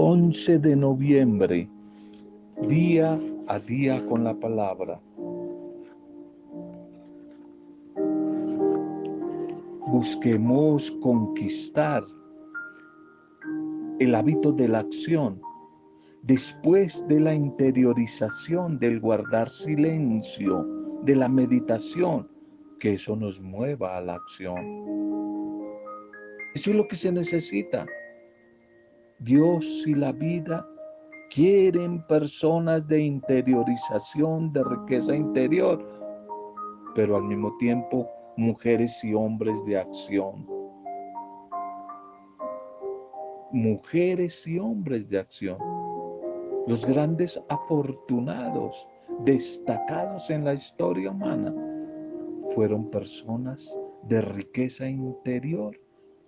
11 de noviembre, día a día con la palabra. Busquemos conquistar el hábito de la acción después de la interiorización, del guardar silencio, de la meditación, que eso nos mueva a la acción. Eso es lo que se necesita. Dios y la vida quieren personas de interiorización, de riqueza interior, pero al mismo tiempo mujeres y hombres de acción. Mujeres y hombres de acción. Los grandes afortunados, destacados en la historia humana, fueron personas de riqueza interior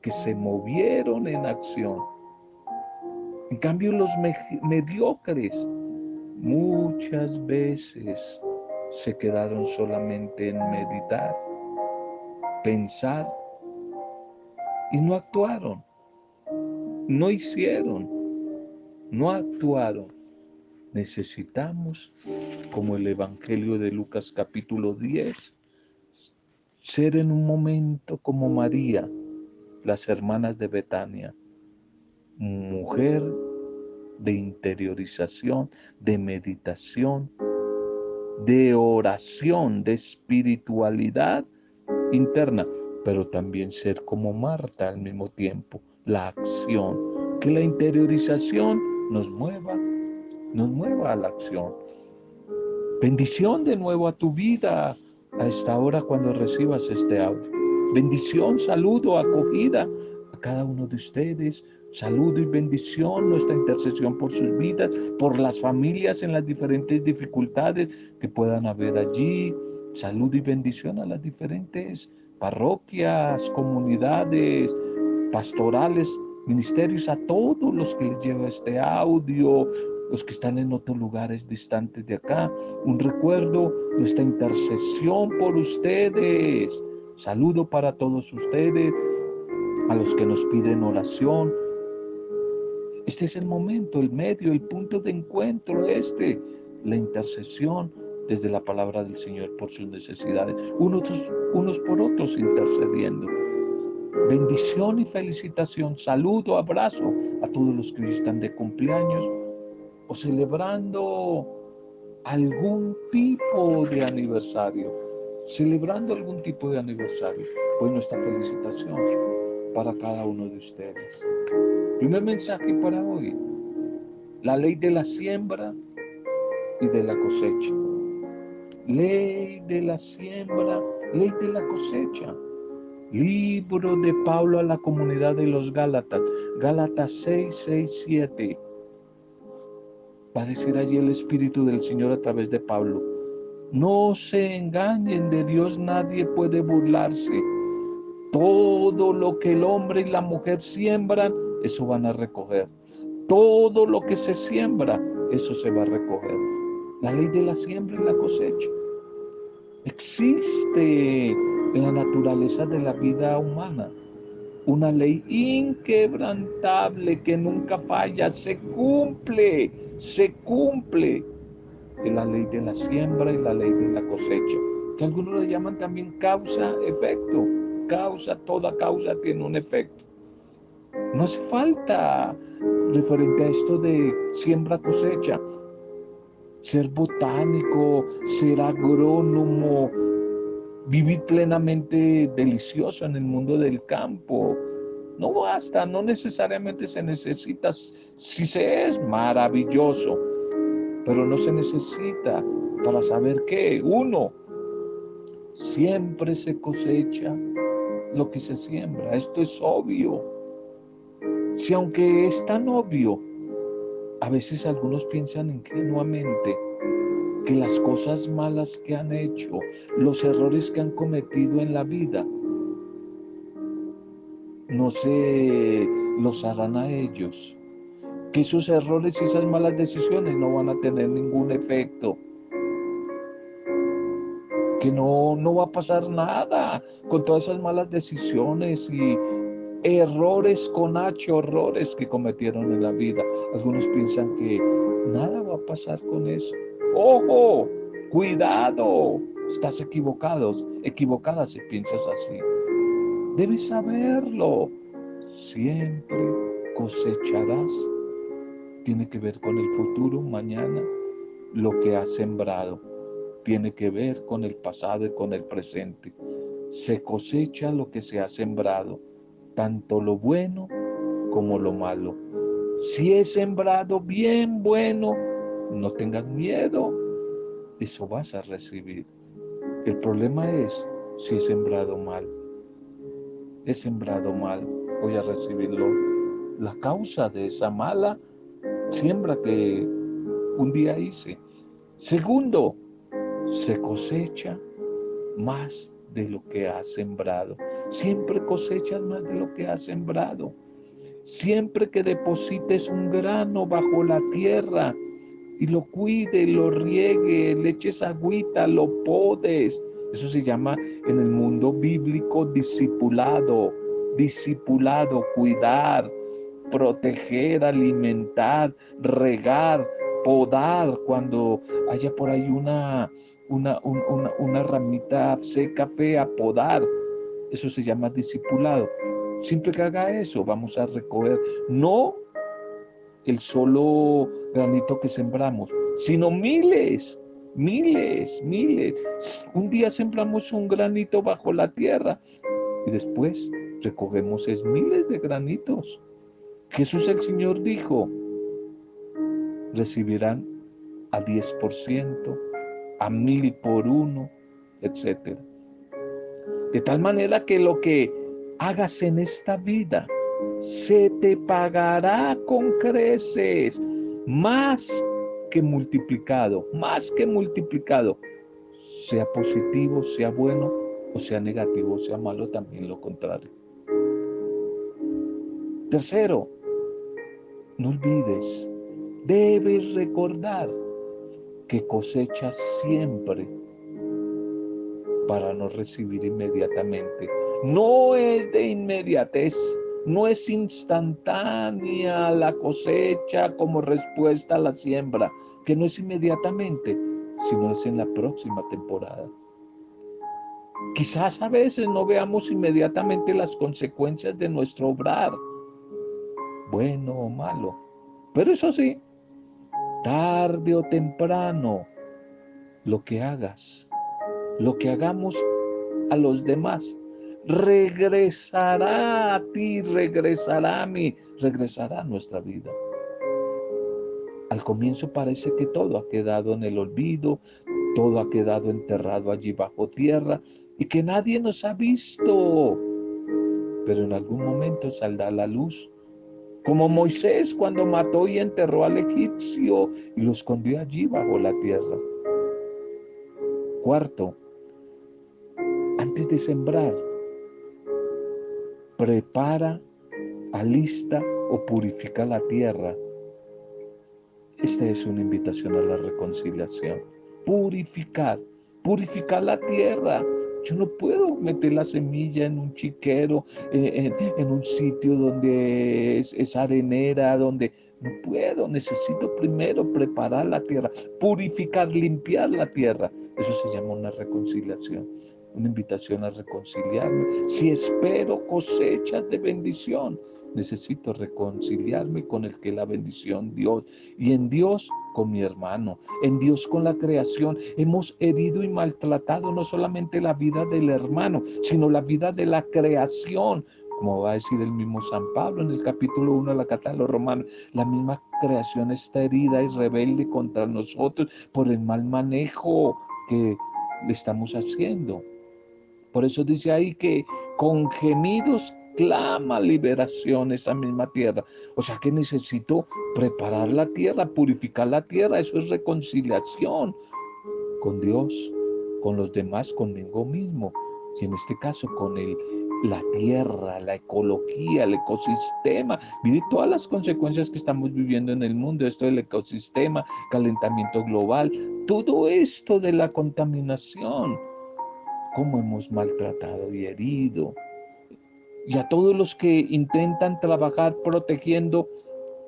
que se movieron en acción en cambio, los mediocres muchas veces se quedaron solamente en meditar, pensar y no actuaron, no hicieron, no actuaron. Necesitamos, como el Evangelio de Lucas capítulo 10, ser en un momento como María, las hermanas de Betania, mujer de interiorización, de meditación, de oración, de espiritualidad interna, pero también ser como Marta al mismo tiempo, la acción, que la interiorización nos mueva, nos mueva a la acción. Bendición de nuevo a tu vida a esta hora cuando recibas este audio. Bendición, saludo, acogida cada uno de ustedes, Saludo y bendición, nuestra intercesión por sus vidas, por las familias en las diferentes dificultades que puedan haber allí. Salud y bendición a las diferentes parroquias, comunidades, pastorales, ministerios, a todos los que les lleva este audio, los que están en otros lugares distantes de acá. Un recuerdo, nuestra intercesión por ustedes. Saludo para todos ustedes, a los que nos piden oración, este es el momento, el medio, el punto de encuentro este, la intercesión desde la palabra del Señor por sus necesidades, unos, unos por otros intercediendo. Bendición y felicitación, saludo, abrazo a todos los que están de cumpleaños o celebrando algún tipo de aniversario, celebrando algún tipo de aniversario. Pues nuestra felicitación para cada uno de ustedes. Primer mensaje para hoy, la ley de la siembra y de la cosecha. Ley de la siembra, ley de la cosecha. Libro de Pablo a la comunidad de los Gálatas, Gálatas 6, 6, 7. Va a decir allí el Espíritu del Señor a través de Pablo. No se engañen de Dios, nadie puede burlarse. Todo lo que el hombre y la mujer siembran, eso van a recoger. Todo lo que se siembra, eso se va a recoger. La ley de la siembra y la cosecha. Existe en la naturaleza de la vida humana una ley inquebrantable que nunca falla, se cumple, se cumple. La ley de la siembra y la ley de la cosecha, que algunos le llaman también causa-efecto. Causa, toda causa tiene un efecto. No hace falta referente a esto de siembra cosecha, ser botánico, ser agrónomo, vivir plenamente delicioso en el mundo del campo. No basta, no necesariamente se necesita, si se es maravilloso, pero no se necesita para saber que uno siempre se cosecha lo que se siembra. Esto es obvio. Si aunque es tan obvio, a veces algunos piensan ingenuamente que las cosas malas que han hecho, los errores que han cometido en la vida, no se los harán a ellos. Que esos errores y esas malas decisiones no van a tener ningún efecto. Que no, no va a pasar nada con todas esas malas decisiones y errores con H, horrores que cometieron en la vida. Algunos piensan que nada va a pasar con eso. Ojo, cuidado, estás equivocado, equivocada si piensas así. Debes saberlo. Siempre cosecharás. Tiene que ver con el futuro, mañana, lo que has sembrado. Tiene que ver con el pasado y con el presente. Se cosecha lo que se ha sembrado, tanto lo bueno como lo malo. Si he sembrado bien bueno, no tengas miedo, eso vas a recibir. El problema es si he sembrado mal. He sembrado mal, voy a recibirlo. La causa de esa mala siembra que un día hice. Segundo, se cosecha más de lo que has sembrado. Siempre cosechas más de lo que has sembrado. Siempre que deposites un grano bajo la tierra y lo cuide, lo riegue, le eches agüita, lo podes. Eso se llama en el mundo bíblico discipulado, discipulado, cuidar, proteger, alimentar, regar, podar cuando haya por ahí una, una, una, ramita seca, fea, podar. Eso se llama discipulado. Siempre que haga eso, vamos a recoger no el solo granito que sembramos, sino miles, miles, miles. Un día sembramos un granito bajo la tierra y después recogemos es miles de granitos. Jesús el Señor dijo, recibirán a 10%, a mil por uno, etc. De tal manera que lo que hagas en esta vida se te pagará con creces, más que multiplicado, más que multiplicado, sea positivo, sea bueno, o sea negativo, sea malo, también lo contrario. Tercero, no olvides, debes recordar que cosechas siempre para no recibir inmediatamente. No es de inmediatez, no es instantánea la cosecha como respuesta a la siembra, que no es inmediatamente, sino es en la próxima temporada. Quizás a veces no veamos inmediatamente las consecuencias de nuestro obrar, bueno o malo, pero eso sí, tarde o temprano, lo que hagas, lo que hagamos a los demás, regresará a ti, regresará a mí, regresará a nuestra vida. Al comienzo parece que todo ha quedado en el olvido, todo ha quedado enterrado allí bajo tierra y que nadie nos ha visto. Pero en algún momento saldrá la luz, como Moisés cuando mató y enterró al egipcio y lo escondió allí bajo la tierra. Cuarto, antes de sembrar, prepara, alista o purifica la tierra esta es una invitación a la reconciliación. Purificar, purificar la tierra. Yo no puedo meter la semilla en un chiquero, eh, en, un sitio donde es, es, arenera, donde no puedo. Necesito primero preparar la tierra, purificar, limpiar la tierra. Eso se llama una reconciliación, una invitación a reconciliarme. Si espero cosechas de bendición, necesito reconciliarme con el que la bendición Dios y en Dios con mi hermano, en Dios con la creación. Hemos herido y maltratado no solamente la vida del hermano, sino la vida de la creación. Como va a decir el mismo San Pablo en el capítulo 1 de la carta de los romanos, la misma creación está herida y rebelde contra nosotros por el mal manejo que le estamos haciendo. Por eso dice ahí que con gemidos clama liberación esa misma tierra. O sea que necesito preparar la tierra, purificar la tierra. Eso es reconciliación con Dios, con los demás, conmigo mismo. Y en este caso con el, la tierra, la ecología, el ecosistema. Mire todas las consecuencias que estamos viviendo en el mundo, esto del ecosistema, calentamiento global, todo esto de la contaminación, cómo hemos maltratado y herido y a todos los que intentan trabajar protegiendo,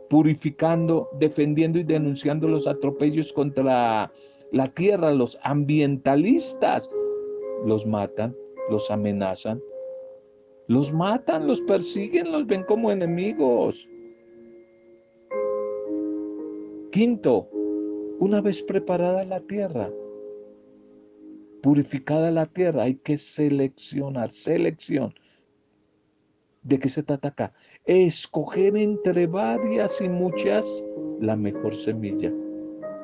purificando, defendiendo y denunciando los atropellos contra la tierra, los ambientalistas, los matan, los amenazan, los matan, los persiguen, los ven como enemigos. Quinto, una vez preparada la tierra, purificada la tierra, hay que seleccionar, selección. ¿De qué se trata acá? Escoger entre varias y muchas la mejor semilla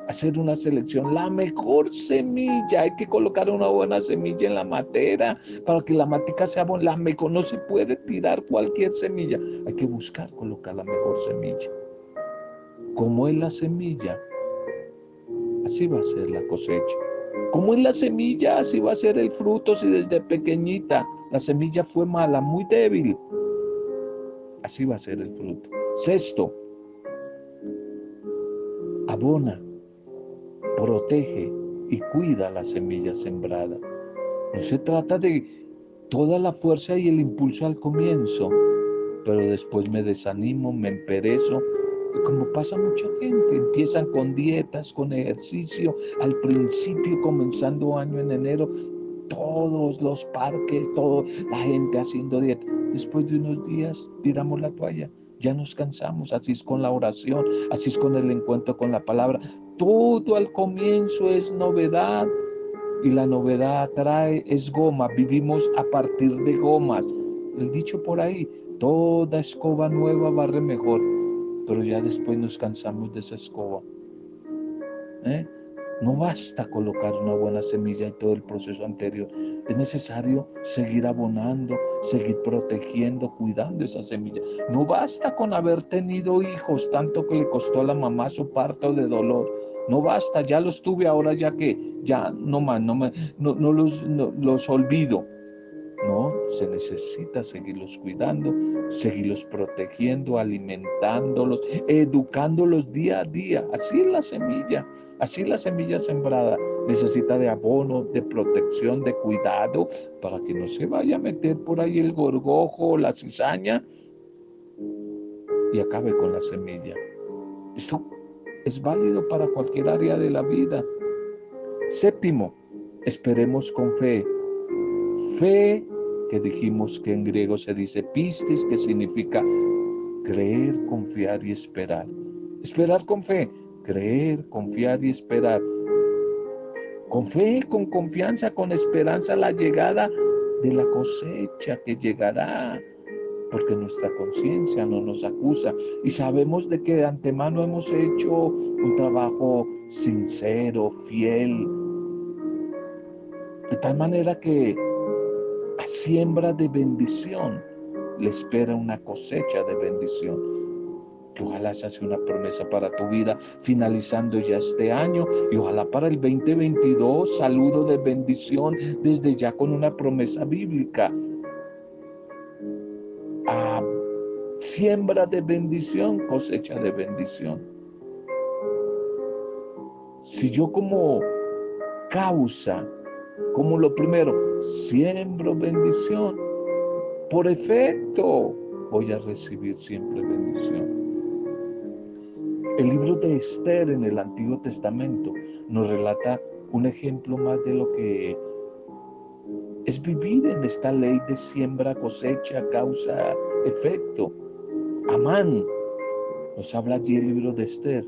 hacer una selección, la mejor semilla, hay que colocar una buena semilla en la matera para que la matica sea buena, la mejor, no se puede tirar cualquier semilla, hay que buscar colocar la mejor semilla. Como es la semilla, así va a ser la cosecha. Como es la semilla, así va a ser el fruto si desde pequeñita la semilla fue mala, muy débil. Así va a ser el fruto. Sexto, abona protege y cuida la semilla sembrada. No se trata de toda la fuerza y el impulso al comienzo, pero después me desanimo, me emperezo. Como pasa mucha gente, empiezan con dietas, con ejercicio, al principio comenzando año en enero, todos los parques, toda la gente haciendo dieta. Después de unos días tiramos la toalla, ya nos cansamos, así es con la oración, así es con el encuentro con la palabra. Todo al comienzo es novedad y la novedad trae, es goma. Vivimos a partir de gomas. El dicho por ahí, toda escoba nueva barre mejor, pero ya después nos cansamos de esa escoba. ¿Eh? No basta colocar una buena semilla en todo el proceso anterior. Es necesario seguir abonando, seguir protegiendo, cuidando esa semilla. No basta con haber tenido hijos, tanto que le costó a la mamá su parto de dolor. No basta, ya los tuve, ahora ya que, ya no más, no, no, los, no los olvido. Se necesita seguirlos cuidando, seguirlos protegiendo, alimentándolos, educándolos día a día. Así es la semilla, así la semilla sembrada. Necesita de abono, de protección, de cuidado, para que no se vaya a meter por ahí el gorgojo la cizaña y acabe con la semilla. Esto es válido para cualquier área de la vida. Séptimo, esperemos con fe Fe, que dijimos que en griego se dice pistis, que significa creer, confiar y esperar. Esperar con fe, creer, confiar y esperar. Con fe, con confianza, con esperanza la llegada de la cosecha que llegará, porque nuestra conciencia no nos acusa y sabemos de que de antemano hemos hecho un trabajo sincero, fiel, de tal manera que siembra de bendición, le espera una cosecha de bendición. Que ojalá se hace una promesa para tu vida finalizando ya este año y ojalá para el 2022 saludo de bendición desde ya con una promesa bíblica. Ah, siembra de bendición, cosecha de bendición. Si yo como causa como lo primero, siembro bendición. Por efecto, voy a recibir siempre bendición. El libro de Esther en el Antiguo Testamento nos relata un ejemplo más de lo que es vivir en esta ley de siembra, cosecha, causa, efecto. Amán, nos habla allí el libro de Esther,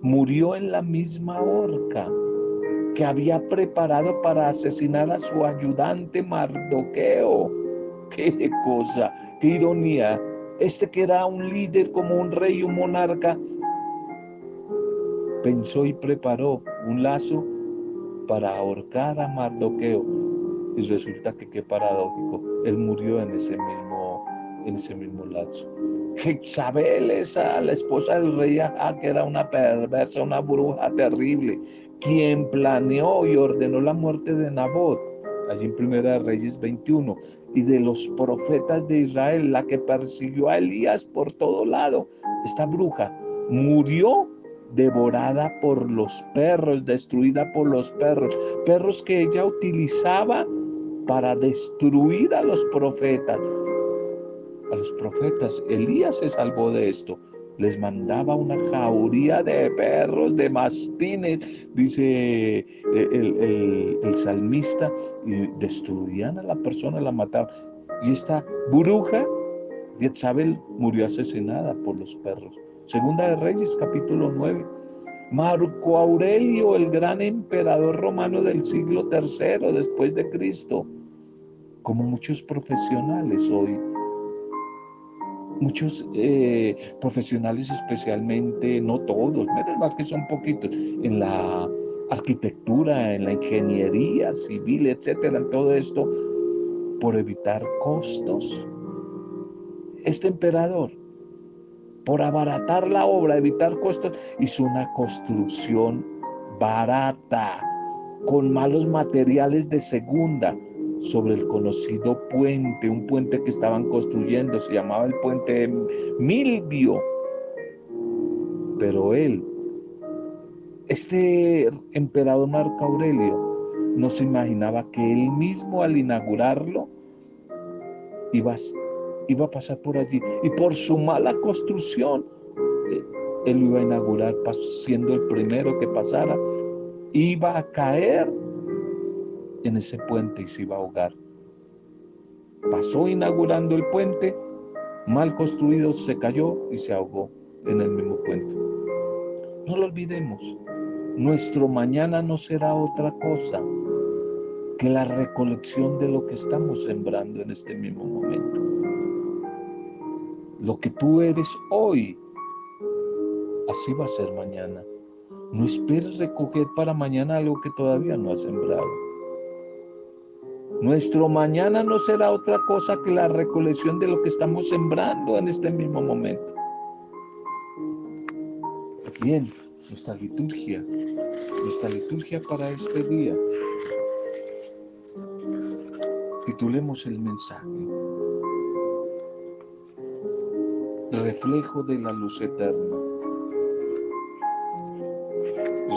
murió en la misma horca que había preparado para asesinar a su ayudante Mardoqueo. Qué cosa, qué ironía. Este que era un líder como un rey, un monarca, pensó y preparó un lazo para ahorcar a Mardoqueo. Y resulta que qué paradójico, él murió en ese mismo, en ese mismo lazo. Jezabel, esa, la esposa del rey que era una perversa, una bruja terrible, quien planeó y ordenó la muerte de Nabot, allí en Primera Reyes 21, y de los profetas de Israel, la que persiguió a Elías por todo lado, esta bruja murió devorada por los perros, destruida por los perros, perros que ella utilizaba para destruir a los profetas. A los profetas, Elías se salvó de esto. Les mandaba una jauría de perros, de mastines, dice el, el salmista, y destruían a la persona, la mataban. Y esta bruja, Jezabel, murió asesinada por los perros. Segunda de Reyes, capítulo 9. Marco Aurelio, el gran emperador romano del siglo III después de Cristo, como muchos profesionales hoy, muchos eh, profesionales especialmente, no todos, menos mal que son poquitos, en la arquitectura, en la ingeniería civil, etcétera, en todo esto, por evitar costos. Este emperador por abaratar la obra, evitar costos, hizo una construcción barata, con malos materiales de segunda, sobre el conocido puente, un puente que estaban construyendo, se llamaba el puente Milvio. Pero él, este emperador Marco Aurelio, no se imaginaba que él mismo al inaugurarlo iba iba a pasar por allí. Y por su mala construcción, eh, él iba a inaugurar siendo el primero que pasara. Iba a caer en ese puente y se iba a ahogar. Pasó inaugurando el puente, mal construido, se cayó y se ahogó en el mismo puente. No lo olvidemos, nuestro mañana no será otra cosa que la recolección de lo que estamos sembrando en este mismo momento lo que tú eres hoy, así va a ser mañana. No esperes recoger para mañana algo que todavía no has sembrado. Nuestro mañana no será otra cosa que la recolección de lo que estamos sembrando en este mismo momento. Bien, nuestra liturgia, nuestra liturgia para este día. Titulemos el mensaje reflejo de la luz eterna.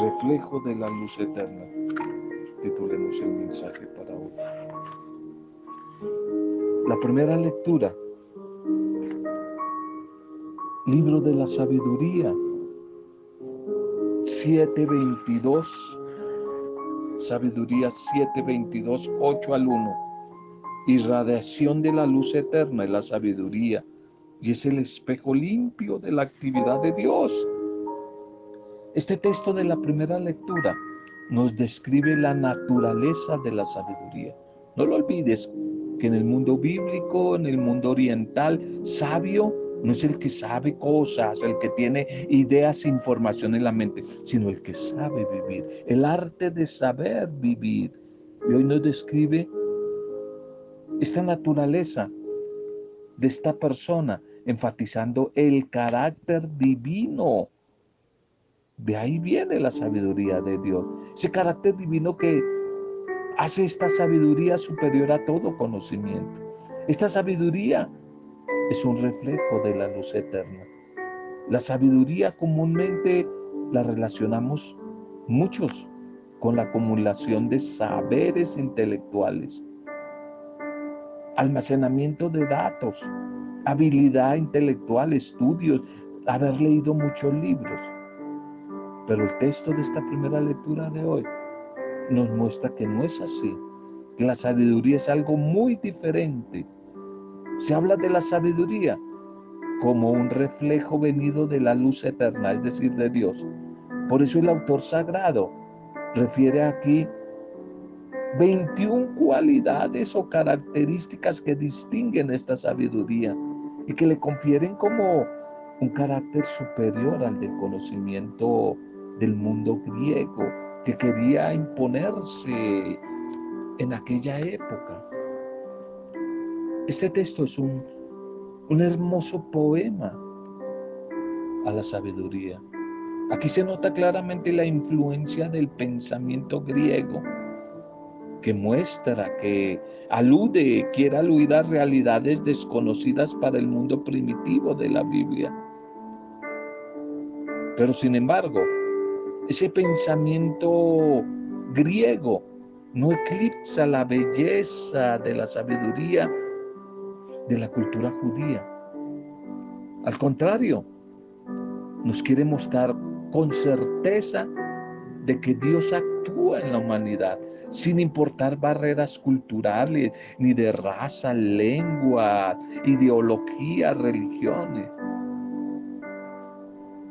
Reflejo de la luz eterna. Titulemos el mensaje para hoy. La primera lectura. Libro de la sabiduría. 722. Sabiduría 722, 8 al 1. Irradiación de la luz eterna y la sabiduría y es el espejo limpio de la actividad de Dios. Este texto de la primera lectura nos describe la naturaleza de la sabiduría. No lo olvides que en el mundo bíblico, en el mundo oriental, sabio no es el que sabe cosas, el que tiene ideas e información en la mente, sino el que sabe vivir, el arte de saber vivir. Y hoy nos describe esta naturaleza de esta persona enfatizando el carácter divino. De ahí viene la sabiduría de Dios. Ese carácter divino que hace esta sabiduría superior a todo conocimiento. Esta sabiduría es un reflejo de la luz eterna. La sabiduría comúnmente la relacionamos muchos con la acumulación de saberes intelectuales, almacenamiento de datos, habilidad intelectual, estudios, haber leído muchos libros. Pero el texto de esta primera lectura de hoy nos muestra que no es así, que la sabiduría es algo muy diferente. Se habla de la sabiduría como un reflejo venido de la luz eterna, es decir, de Dios. Por eso el autor sagrado refiere aquí 21 cualidades o características que distinguen esta sabiduría y que le confieren como un carácter superior al del conocimiento del mundo griego que quería imponerse en aquella época. Este texto es un, un hermoso poema a la sabiduría. Aquí se nota claramente la influencia del pensamiento griego que muestra, que alude, quiere aludir a realidades desconocidas para el mundo primitivo de la Biblia. Pero sin embargo, ese pensamiento griego no eclipsa la belleza de la sabiduría de la cultura judía. Al contrario, nos quiere mostrar con certeza de que Dios actúa en la humanidad, sin importar barreras culturales, ni de raza, lengua, ideología, religiones.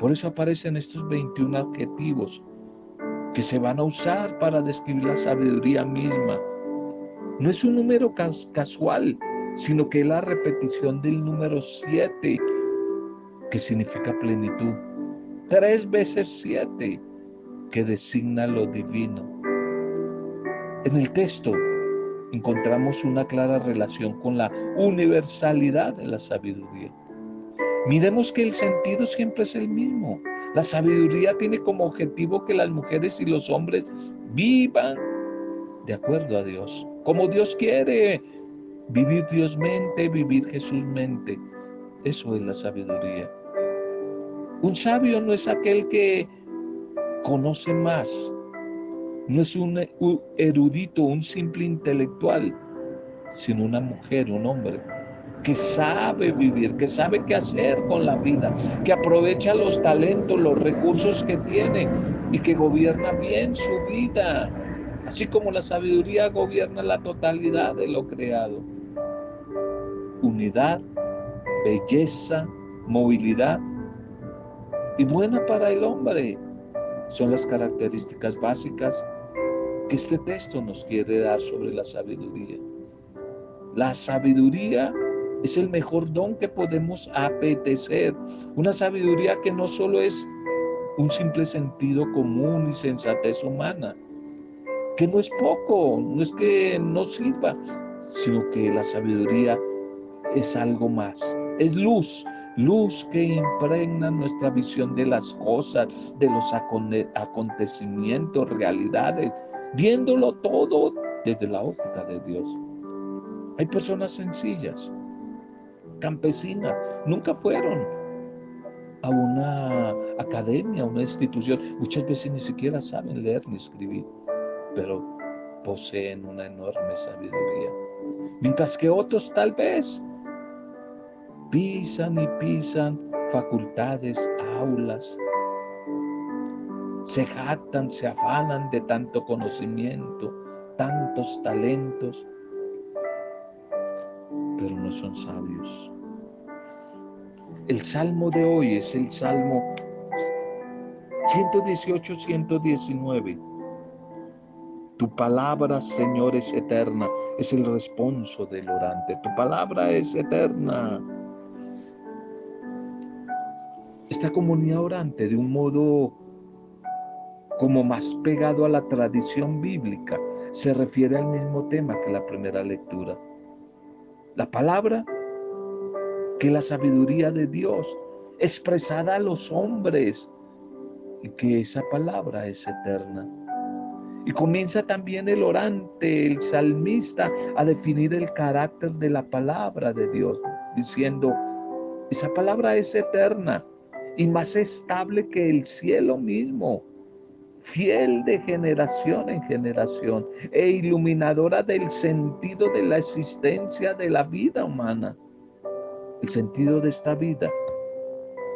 Por eso aparecen estos 21 adjetivos que se van a usar para describir la sabiduría misma. No es un número casual, sino que es la repetición del número 7, que significa plenitud. Tres veces siete, que designa lo divino. En el texto encontramos una clara relación con la universalidad de la sabiduría. Miremos que el sentido siempre es el mismo. La sabiduría tiene como objetivo que las mujeres y los hombres vivan de acuerdo a Dios, como Dios quiere. Vivir Dios mente, vivir Jesús mente. Eso es la sabiduría. Un sabio no es aquel que conoce más, no es un erudito, un simple intelectual, sino una mujer, un hombre que sabe vivir, que sabe qué hacer con la vida, que aprovecha los talentos, los recursos que tiene y que gobierna bien su vida, así como la sabiduría gobierna la totalidad de lo creado. Unidad, belleza, movilidad y buena para el hombre son las características básicas que este texto nos quiere dar sobre la sabiduría. La sabiduría es el mejor don que podemos apetecer. Una sabiduría que no solo es un simple sentido común y sensatez humana, que no es poco, no es que no sirva, sino que la sabiduría es algo más, es luz, luz que impregna nuestra visión de las cosas, de los acontecimientos, realidades, viéndolo todo desde la óptica de Dios. Hay personas sencillas, campesinas, nunca fueron a una academia, a una institución, muchas veces ni siquiera saben leer ni escribir, pero poseen una enorme sabiduría. Mientras que otros tal vez pisan y pisan facultades, aulas, se jactan, se afanan de tanto conocimiento, tantos talentos, pero no son sabios. El salmo de hoy es el salmo 118-119. Tu palabra, Señor, es eterna, es el responso del orante. Tu palabra es eterna. Esta comunidad orante de un modo como más pegado a la tradición bíblica se refiere al mismo tema que la primera lectura. La palabra que la sabiduría de Dios expresada a los hombres y que esa palabra es eterna. Y comienza también el orante, el salmista, a definir el carácter de la palabra de Dios, diciendo, esa palabra es eterna y más estable que el cielo mismo, fiel de generación en generación e iluminadora del sentido de la existencia de la vida humana. El sentido de esta vida,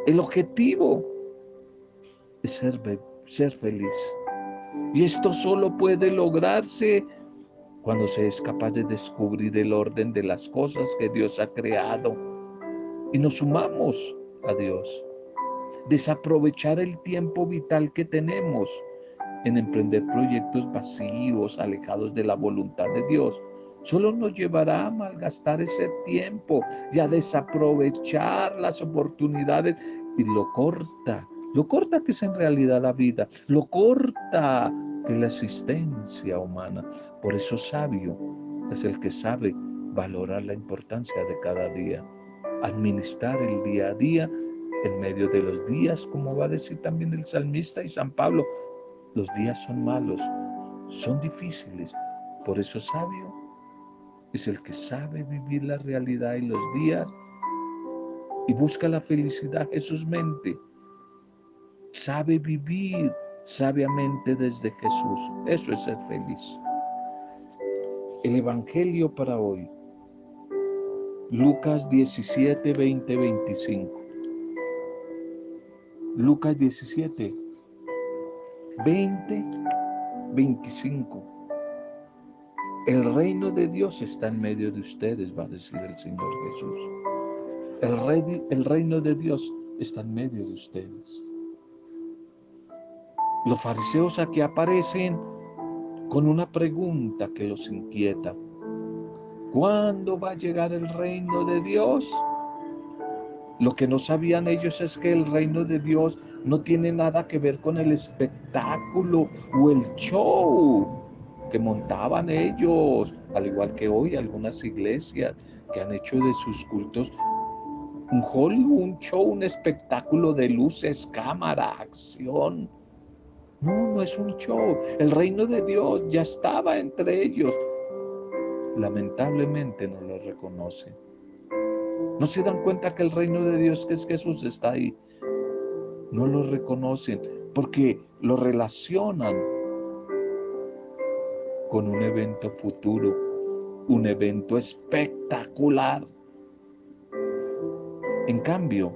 el objetivo es ser, ser feliz. Y esto solo puede lograrse cuando se es capaz de descubrir el orden de las cosas que Dios ha creado y nos sumamos a Dios desaprovechar el tiempo vital que tenemos en emprender proyectos vacíos, alejados de la voluntad de Dios, solo nos llevará a malgastar ese tiempo y a desaprovechar las oportunidades y lo corta, lo corta que es en realidad la vida, lo corta que es la existencia humana. Por eso sabio es el que sabe valorar la importancia de cada día, administrar el día a día en medio de los días, como va a decir también el salmista y San Pablo, los días son malos, son difíciles. Por eso sabio es el que sabe vivir la realidad y los días y busca la felicidad Jesús mente. Sabe vivir sabiamente desde Jesús. Eso es ser feliz. El Evangelio para hoy. Lucas 17, 20, 25. Lucas 17, 20, 25. El reino de Dios está en medio de ustedes, va a decir el Señor Jesús. El, rey, el reino de Dios está en medio de ustedes. Los fariseos aquí aparecen con una pregunta que los inquieta. ¿Cuándo va a llegar el reino de Dios? Lo que no sabían ellos es que el reino de Dios no tiene nada que ver con el espectáculo o el show que montaban ellos, al igual que hoy algunas iglesias que han hecho de sus cultos un Hollywood, un show, un espectáculo de luces, cámara, acción. No, no es un show. El reino de Dios ya estaba entre ellos. Lamentablemente no lo reconocen. No se dan cuenta que el reino de Dios, que es Jesús, está ahí. No lo reconocen porque lo relacionan con un evento futuro, un evento espectacular. En cambio,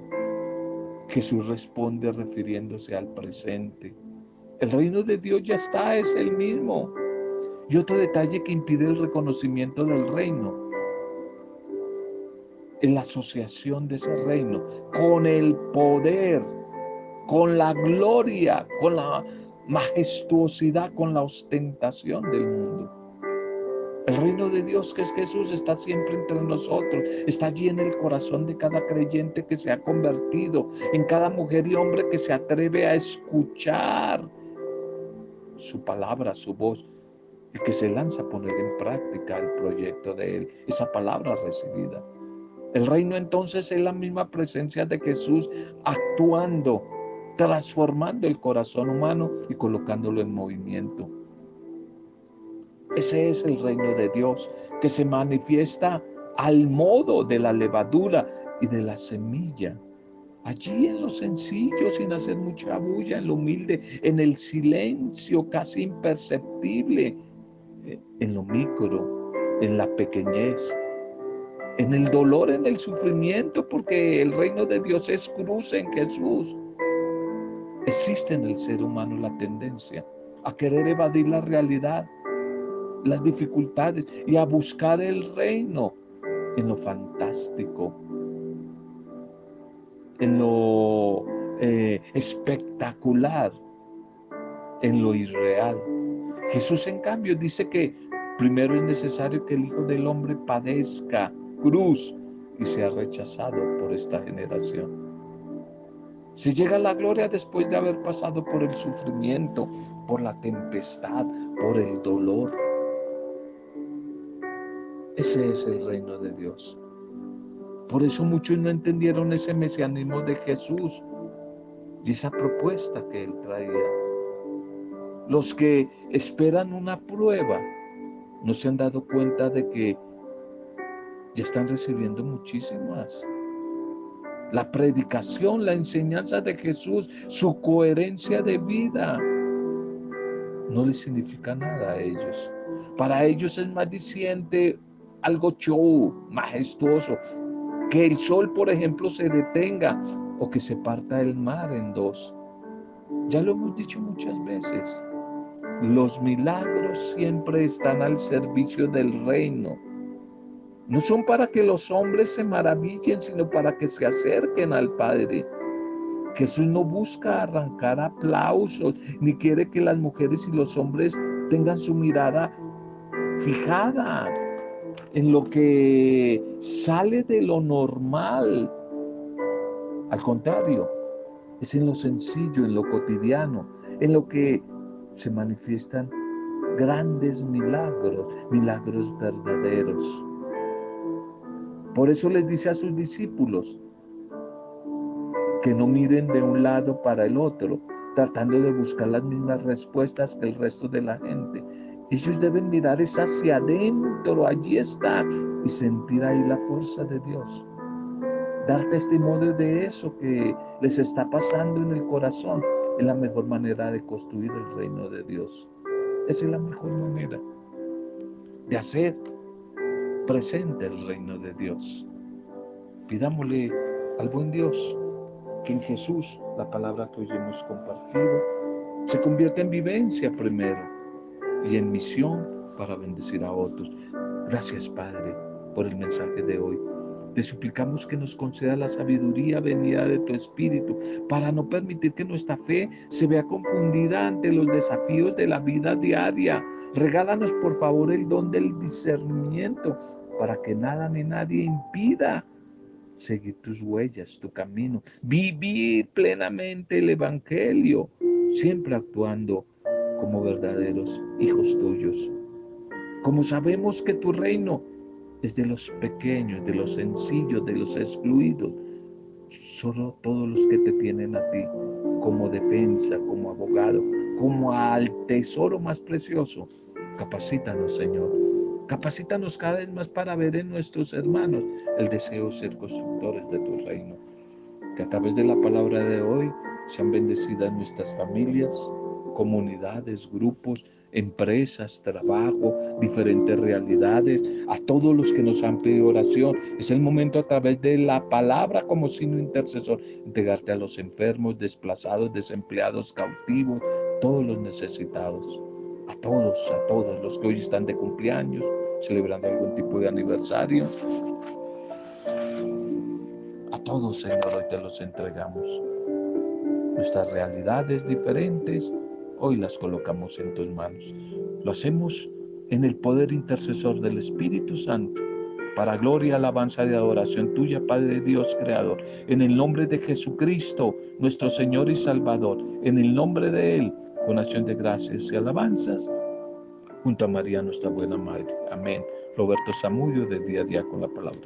Jesús responde refiriéndose al presente. El reino de Dios ya está, es el mismo. Y otro detalle que impide el reconocimiento del reino es la asociación de ese reino con el poder, con la gloria, con la majestuosidad, con la ostentación del mundo. El reino de Dios, que es Jesús, está siempre entre nosotros, está allí en el corazón de cada creyente que se ha convertido, en cada mujer y hombre que se atreve a escuchar su palabra, su voz, y que se lanza a poner en práctica el proyecto de Él, esa palabra recibida. El reino entonces es la misma presencia de Jesús actuando, transformando el corazón humano y colocándolo en movimiento. Ese es el reino de Dios que se manifiesta al modo de la levadura y de la semilla. Allí en lo sencillo, sin hacer mucha bulla, en lo humilde, en el silencio casi imperceptible, eh, en lo micro, en la pequeñez, en el dolor, en el sufrimiento, porque el reino de Dios es cruz en Jesús. Existe en el ser humano la tendencia a querer evadir la realidad las dificultades y a buscar el reino en lo fantástico, en lo eh, espectacular, en lo irreal. Jesús en cambio dice que primero es necesario que el Hijo del Hombre padezca cruz y sea rechazado por esta generación. Se llega a la gloria después de haber pasado por el sufrimiento, por la tempestad, por el dolor. Ese es el reino de Dios. Por eso muchos no entendieron ese mesianismo de Jesús y esa propuesta que él traía. Los que esperan una prueba no se han dado cuenta de que ya están recibiendo muchísimas. La predicación, la enseñanza de Jesús, su coherencia de vida, no les significa nada a ellos. Para ellos es más diciente algo show, majestuoso. Que el sol, por ejemplo, se detenga o que se parta el mar en dos. Ya lo hemos dicho muchas veces. Los milagros siempre están al servicio del reino. No son para que los hombres se maravillen, sino para que se acerquen al Padre. Jesús no busca arrancar aplausos, ni quiere que las mujeres y los hombres tengan su mirada fijada en lo que sale de lo normal. Al contrario, es en lo sencillo, en lo cotidiano, en lo que se manifiestan grandes milagros, milagros verdaderos. Por eso les dice a sus discípulos que no miren de un lado para el otro, tratando de buscar las mismas respuestas que el resto de la gente, ellos deben mirar es hacia adentro, allí está, y sentir ahí la fuerza de Dios. Dar testimonio de eso que les está pasando en el corazón es la mejor manera de construir el reino de Dios. Esa es la mejor manera. de hacer presente el reino de Dios. Pidámosle al buen Dios que en Jesús, la palabra que hoy hemos compartido, se convierta en vivencia primero y en misión para bendecir a otros. Gracias, Padre, por el mensaje de hoy. Te suplicamos que nos conceda la sabiduría venida de tu Espíritu para no permitir que nuestra fe se vea confundida ante los desafíos de la vida diaria. Regálanos por favor el don del discernimiento para que nada ni nadie impida seguir tus huellas, tu camino, vivir plenamente el Evangelio, siempre actuando como verdaderos hijos tuyos. Como sabemos que tu reino es de los pequeños, de los sencillos, de los excluidos, solo todos los que te tienen a ti como defensa, como abogado, como al tesoro más precioso. Capacítanos, Señor. Capacítanos cada vez más para ver en nuestros hermanos el deseo de ser constructores de tu reino. Que a través de la palabra de hoy sean bendecidas nuestras familias, comunidades, grupos, empresas, trabajo, diferentes realidades, a todos los que nos han pedido oración. Es el momento a través de la palabra como signo intercesor, entregarte a los enfermos, desplazados, desempleados, cautivos, todos los necesitados, a todos, a todos los que hoy están de cumpleaños, celebrando algún tipo de aniversario. A todos, Señor, hoy te los entregamos. Nuestras realidades diferentes, hoy las colocamos en tus manos. Lo hacemos en el poder intercesor del Espíritu Santo, para gloria, alabanza y adoración tuya, Padre Dios Creador, en el nombre de Jesucristo, nuestro Señor y Salvador, en el nombre de Él, con acción de gracias y alabanzas, junto a María, nuestra buena Madre. Amén. Roberto Zamudio, de día a día con la palabra.